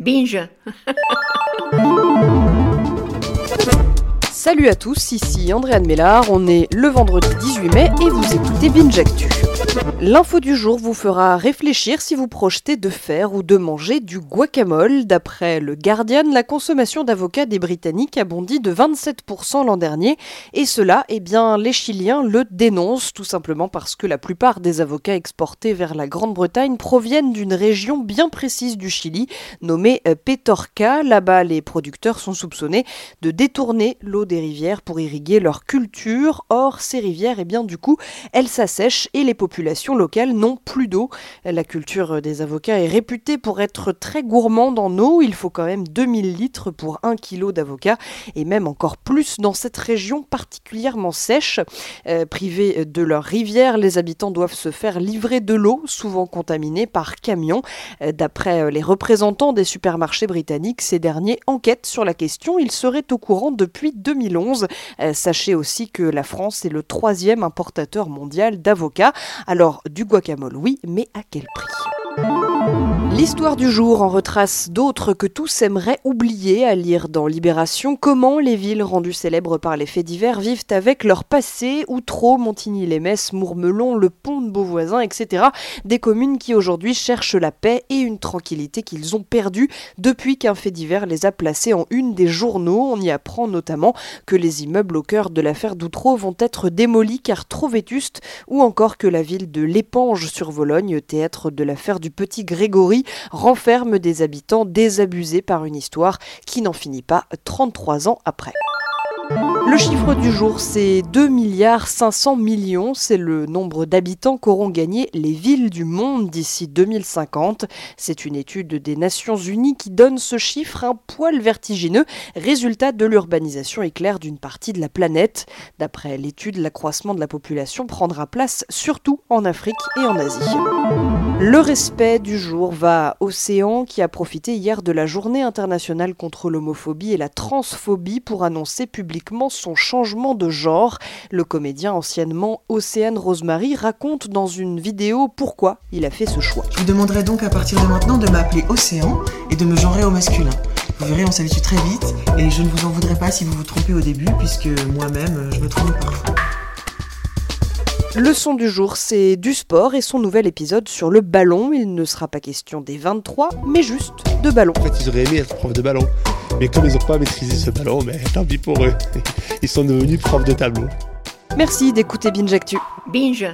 Binge. Salut à tous, ici Andréane Mélard, on est le vendredi 18 mai et vous écoutez Binge Actu. L'info du jour vous fera réfléchir si vous projetez de faire ou de manger du guacamole. D'après le Guardian, la consommation d'avocats des Britanniques a bondi de 27% l'an dernier. Et cela, eh bien, les Chiliens le dénoncent tout simplement parce que la plupart des avocats exportés vers la Grande-Bretagne proviennent d'une région bien précise du Chili, nommée euh, Petorca. Là-bas, les producteurs sont soupçonnés de détourner l'eau des rivières pour irriguer leur culture. Or, ces rivières, eh bien, du coup, elles s'assèchent et les populations locales n'ont plus d'eau. La culture des avocats est réputée pour être très gourmande en eau. Il faut quand même 2000 litres pour 1 kg d'avocat et même encore plus dans cette région particulièrement sèche. Euh, privés de leur rivière, les habitants doivent se faire livrer de l'eau, souvent contaminée par camion. Euh, d'après euh, les représentants des supermarchés britanniques, ces derniers enquêtent sur la question. Ils seraient au courant depuis 2011. sachez aussi que la France est le troisième importateur mondial d'avocats. Alors, du guacamole, oui, mais à quel prix? L'histoire du jour en retrace d'autres que tous aimeraient oublier à lire dans Libération comment les villes rendues célèbres par les faits divers vivent avec leur passé, Outreau, Montigny-les-Messes, Mourmelon, le pont de Beauvoisin, etc. Des communes qui aujourd'hui cherchent la paix et une tranquillité qu'ils ont perdue depuis qu'un fait divers les a placés en une des journaux. On y apprend notamment que les immeubles au cœur de l'affaire d'Outreau vont être démolis car trop vétustes ou encore que la ville de l'Épange sur Vologne, théâtre de l'affaire du petit Grégory, renferme des habitants désabusés par une histoire qui n'en finit pas 33 ans après. Le chiffre du jour, c'est 2 milliards 500 millions. C'est le nombre d'habitants qu'auront gagné les villes du monde d'ici 2050. C'est une étude des Nations Unies qui donne ce chiffre un poil vertigineux, résultat de l'urbanisation éclair d'une partie de la planète. D'après l'étude, l'accroissement de la population prendra place surtout en Afrique et en Asie. Le respect du jour va à Océan qui a profité hier de la journée internationale contre l'homophobie et la transphobie pour annoncer publiquement son changement de genre. Le comédien anciennement Océane Rosemary raconte dans une vidéo pourquoi il a fait ce choix. Je vous demanderai donc à partir de maintenant de m'appeler Océan et de me genrer au masculin. Vous verrez, on s'habitue très vite et je ne vous en voudrais pas si vous vous trompez au début puisque moi-même je me trompe parfois. Le son du jour, c'est du sport et son nouvel épisode sur le ballon. Il ne sera pas question des 23, mais juste de ballon. En fait, ils auraient aimé être prof de ballon. Mais comme ils n'ont pas maîtrisé ce ballon, mais tant pis pour eux. Ils sont devenus profs de tableau. Merci d'écouter Binge Actu. Binge.